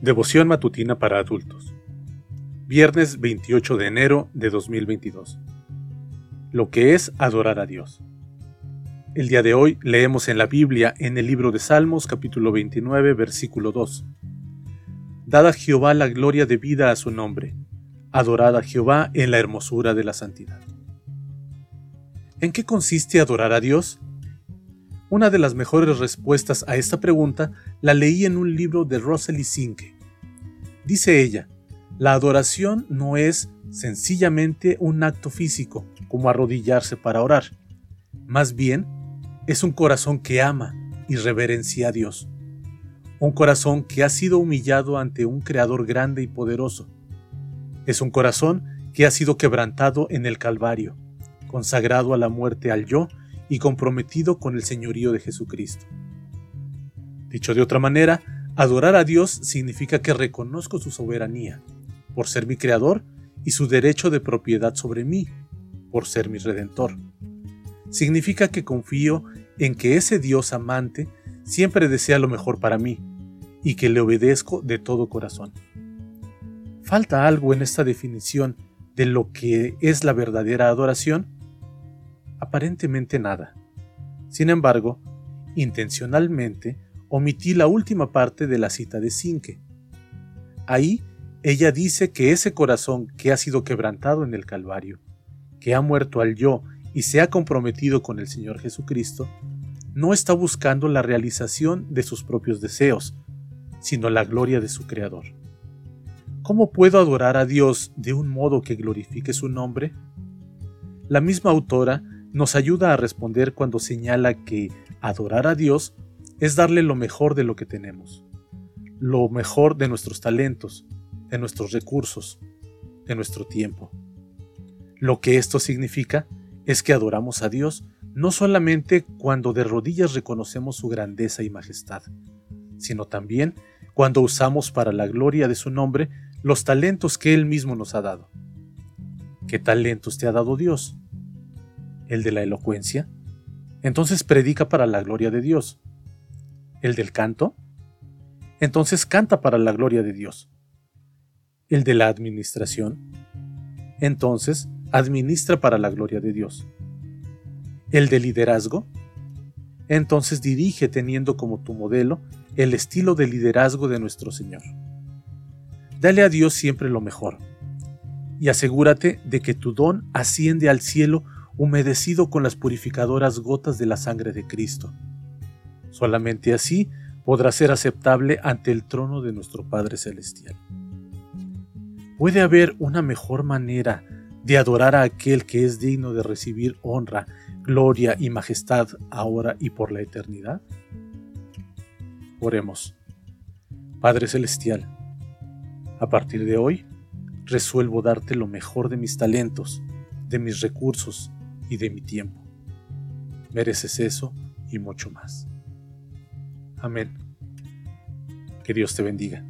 Devoción matutina para adultos. Viernes 28 de enero de 2022. Lo que es adorar a Dios. El día de hoy leemos en la Biblia en el libro de Salmos capítulo 29 versículo 2. Dad a Jehová la gloria de vida a su nombre. Adorad a Jehová en la hermosura de la santidad. ¿En qué consiste adorar a Dios? Una de las mejores respuestas a esta pregunta la leí en un libro de Rosalie Sinke. Dice ella, la adoración no es sencillamente un acto físico, como arrodillarse para orar. Más bien, es un corazón que ama y reverencia a Dios. Un corazón que ha sido humillado ante un Creador grande y poderoso. Es un corazón que ha sido quebrantado en el Calvario, consagrado a la muerte al yo y comprometido con el señorío de Jesucristo. Dicho de otra manera, adorar a Dios significa que reconozco su soberanía, por ser mi creador, y su derecho de propiedad sobre mí, por ser mi redentor. Significa que confío en que ese Dios amante siempre desea lo mejor para mí, y que le obedezco de todo corazón. ¿Falta algo en esta definición de lo que es la verdadera adoración? Aparentemente nada. Sin embargo, intencionalmente omití la última parte de la cita de Sinke. Ahí ella dice que ese corazón que ha sido quebrantado en el Calvario, que ha muerto al yo y se ha comprometido con el Señor Jesucristo, no está buscando la realización de sus propios deseos, sino la gloria de su Creador. ¿Cómo puedo adorar a Dios de un modo que glorifique su nombre? La misma autora nos ayuda a responder cuando señala que adorar a Dios es darle lo mejor de lo que tenemos, lo mejor de nuestros talentos, de nuestros recursos, de nuestro tiempo. Lo que esto significa es que adoramos a Dios no solamente cuando de rodillas reconocemos su grandeza y majestad, sino también cuando usamos para la gloria de su nombre los talentos que Él mismo nos ha dado. ¿Qué talentos te ha dado Dios? El de la elocuencia, entonces predica para la gloria de Dios. El del canto, entonces canta para la gloria de Dios. El de la administración, entonces administra para la gloria de Dios. El de liderazgo, entonces dirige teniendo como tu modelo el estilo de liderazgo de nuestro Señor. Dale a Dios siempre lo mejor y asegúrate de que tu don asciende al cielo humedecido con las purificadoras gotas de la sangre de Cristo. Solamente así podrá ser aceptable ante el trono de nuestro Padre Celestial. ¿Puede haber una mejor manera de adorar a aquel que es digno de recibir honra, gloria y majestad ahora y por la eternidad? Oremos. Padre Celestial, a partir de hoy, resuelvo darte lo mejor de mis talentos, de mis recursos, y de mi tiempo. Mereces eso y mucho más. Amén. Que Dios te bendiga.